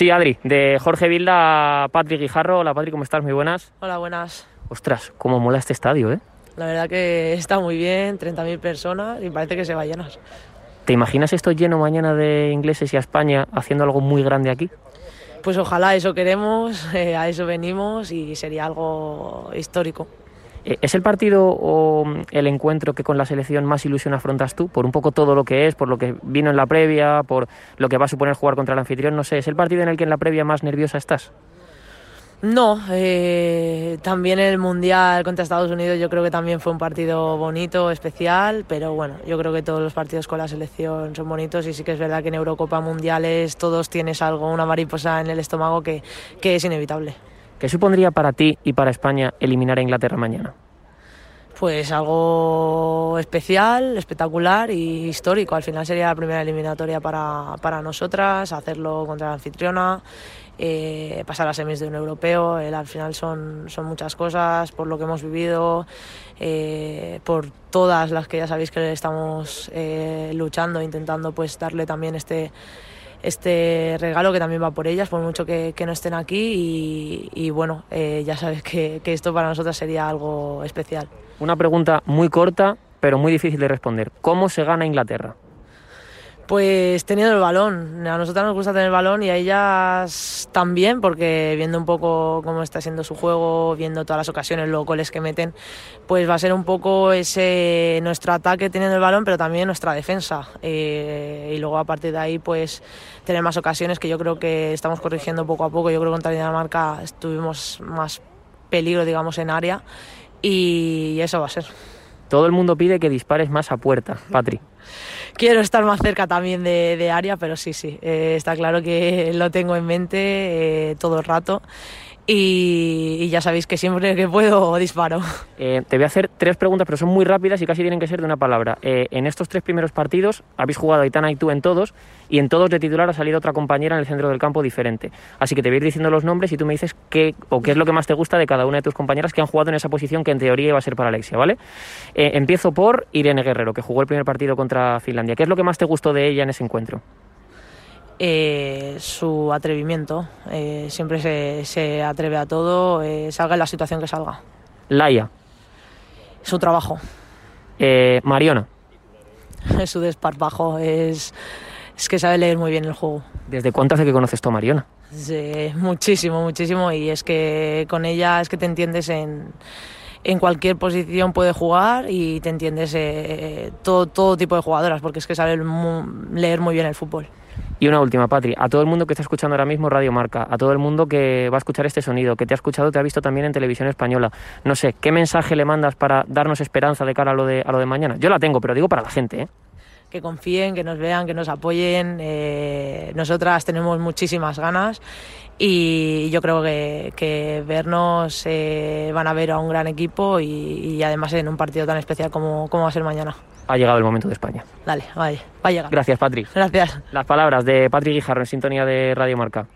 Sí, Adri, de Jorge Vilda a Patrick Guijarro. Hola, Patrick, ¿cómo estás? Muy buenas. Hola, buenas. Ostras, cómo mola este estadio, ¿eh? La verdad que está muy bien, 30.000 personas y parece que se va a llenar. ¿Te imaginas esto lleno mañana de ingleses y a España haciendo algo muy grande aquí? Pues ojalá eso queremos, eh, a eso venimos y sería algo histórico. Eh, ¿Es el partido o el encuentro que con la selección más ilusión afrontas tú? Por un poco todo lo que es, por lo que vino en la previa, por lo que va a suponer jugar contra el anfitrión, no sé, ¿es el partido en el que en la previa más nerviosa estás? No, eh, también el Mundial contra Estados Unidos yo creo que también fue un partido bonito, especial, pero bueno, yo creo que todos los partidos con la selección son bonitos y sí que es verdad que en Eurocopa Mundiales todos tienes algo, una mariposa en el estómago que, que es inevitable. ¿Qué supondría para ti y para España eliminar a Inglaterra mañana? Pues algo especial, espectacular y histórico. Al final sería la primera eliminatoria para, para nosotras, hacerlo contra la anfitriona, eh, pasar a semis de un europeo. Al final son, son muchas cosas por lo que hemos vivido, eh, por todas las que ya sabéis que estamos eh, luchando, intentando pues darle también este este regalo que también va por ellas, por mucho que, no estén aquí y, y bueno, eh, ya sabes que, que esto para nosotras sería algo especial. Una pregunta muy corta, pero muy difícil de responder. ¿Cómo se gana Inglaterra? Pues teniendo el balón. A nosotras nos gusta tener el balón y a ellas también, porque viendo un poco cómo está siendo su juego, viendo todas las ocasiones, los goles que meten, pues va a ser un poco ese nuestro ataque teniendo el balón, pero también nuestra defensa. Eh, y luego a partir de ahí, pues tener más ocasiones que yo creo que estamos corrigiendo poco a poco. Yo creo que contra Dinamarca estuvimos más peligro, digamos, en área y eso va a ser. Todo el mundo pide que dispares más a puerta, Patri. Quiero estar más cerca también de, de área, pero sí, sí, eh, está claro que lo tengo en mente eh, todo el rato. Y, ya sabéis que siempre que puedo disparo. Eh, te voy a hacer tres preguntas, pero son muy rápidas y casi tienen que ser de una palabra. Eh, en estos tres primeros partidos habéis jugado Aitana y tú en todos, y en todos de titular ha salido otra compañera en el centro del campo diferente. Así que te voy a ir diciendo los nombres y tú me dices qué o qué es lo que más te gusta de cada una de tus compañeras que han jugado en esa posición que en teoría iba a ser para Alexia, ¿vale? Eh, empiezo por Irene Guerrero, que jugó el primer partido contra Finlandia. ¿Qué es lo que más te gustó de ella en ese encuentro? Eh, su atrevimiento. Eh, siempre se, se, atreve a todo, eh, salga en la situación que salga. Laia. Su trabajo. Eh, Mariona. su desparpajo. Es, es que sabe leer muy bien el juego. ¿Desde cuánto hace que conoces tú a Mariona? Sí, muchísimo, muchísimo. Y es que con ella es que te entiendes en en cualquier posición puede jugar y te entiendes todo, todo tipo de jugadoras, porque es que sabe leer muy bien el fútbol. Y una última, Patri, a todo el mundo que está escuchando ahora mismo Radio Marca, a todo el mundo que va a escuchar este sonido, que te ha escuchado, te ha visto también en televisión española, no sé, ¿qué mensaje le mandas para darnos esperanza de cara a lo de, a lo de mañana? Yo la tengo, pero digo para la gente, ¿eh? Que confíen, que nos vean, que nos apoyen. Eh, nosotras tenemos muchísimas ganas y yo creo que, que vernos eh, van a ver a un gran equipo y, y, además en un partido tan especial como, como va a ser mañana. Ha llegado el momento de España. Dale, vale, va a llegar. Gracias, Patri. Gracias. Las palabras de Patri Guijarro en sintonía de Radio Marca.